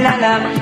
la la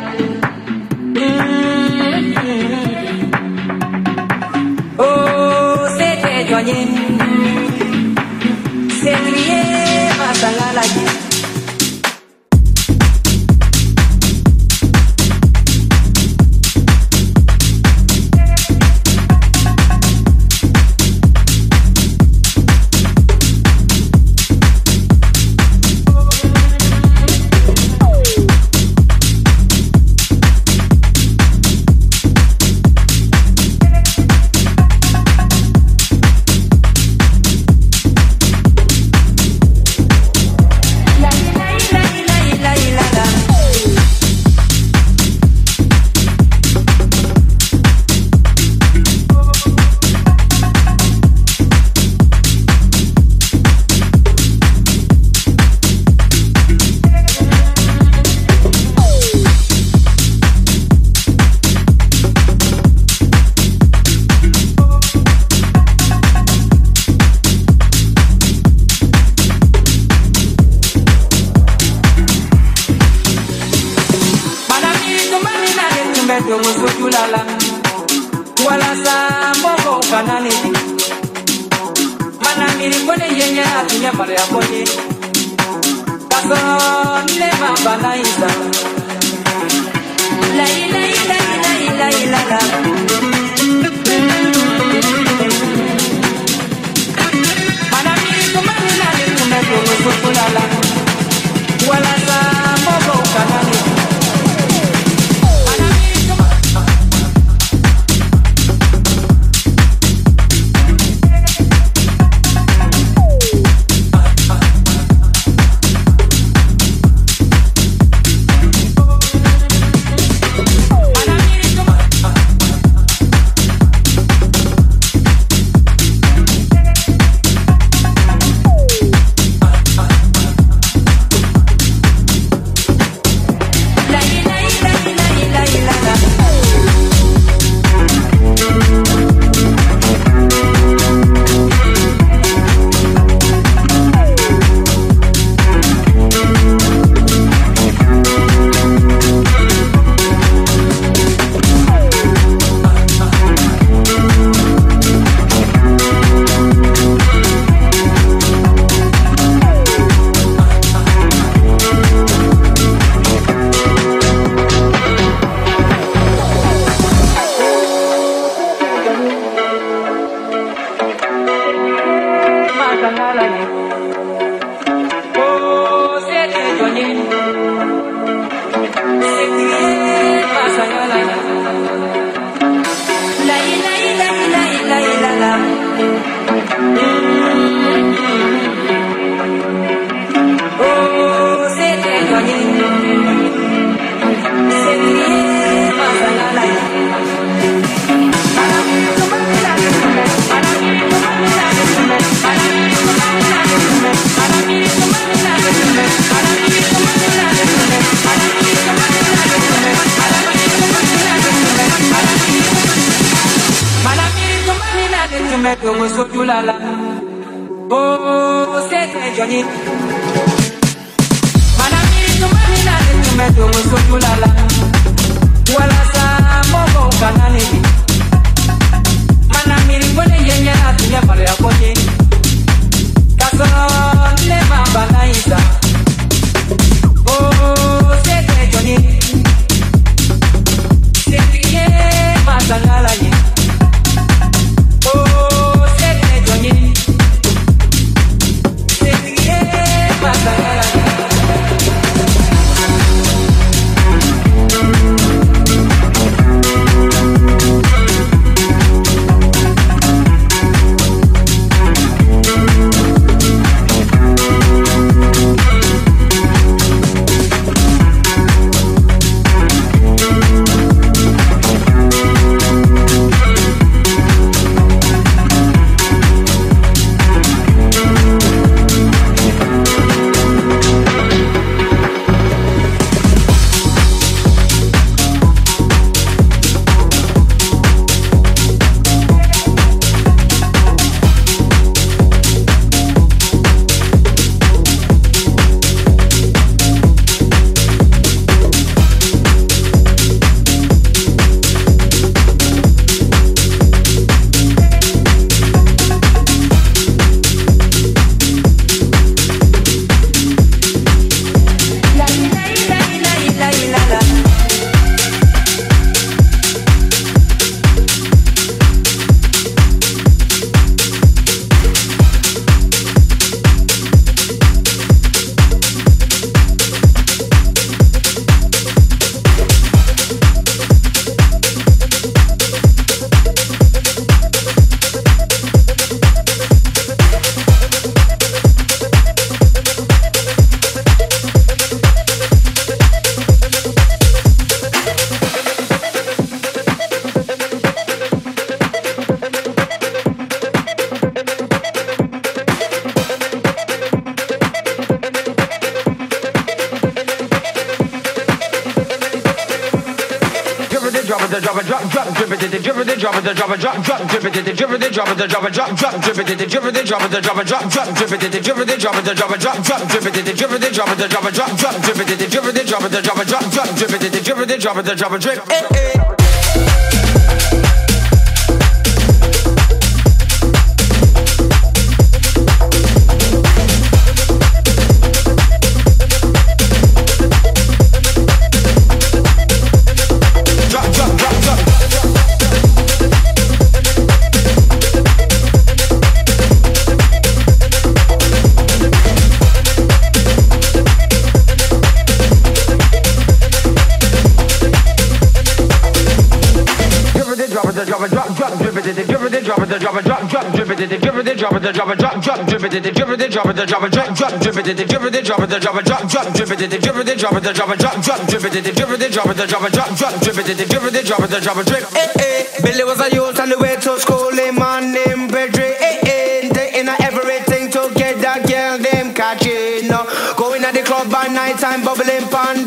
drop, drip it, drip it, the drop, the drop, drop, drop, drip it, the drip it, drop, the drop, drop, drop, drip it, the drip it, drop, the drop, drop, drop, drip it, the drip it, drop, the drop, drop, drop, drip it, the drip it, drop, the drop, drip. Eh eh. drop it, drop, drop, drip it, drip it, drop it, drop it, drop, drop, drip it, drip it, drop it, drop it, drop, drop, drip it, drip it, drop it, drop it, drop, drop, drip it, drip it, drop it, drop it, drop, drop, drip it, drip it, drop it, drop it, drop, drop, drip it, drip it, drop it, drop it, drip. Eh eh, Billy was a youth on the way to school, him man named Pedri. Eh eh, taking everything together, girl them catching. Going at the club by night time, bubbling pon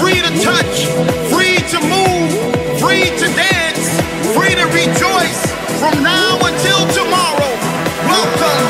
free to touch, free to move, free to dance, free to rejoice from now until tomorrow. Welcome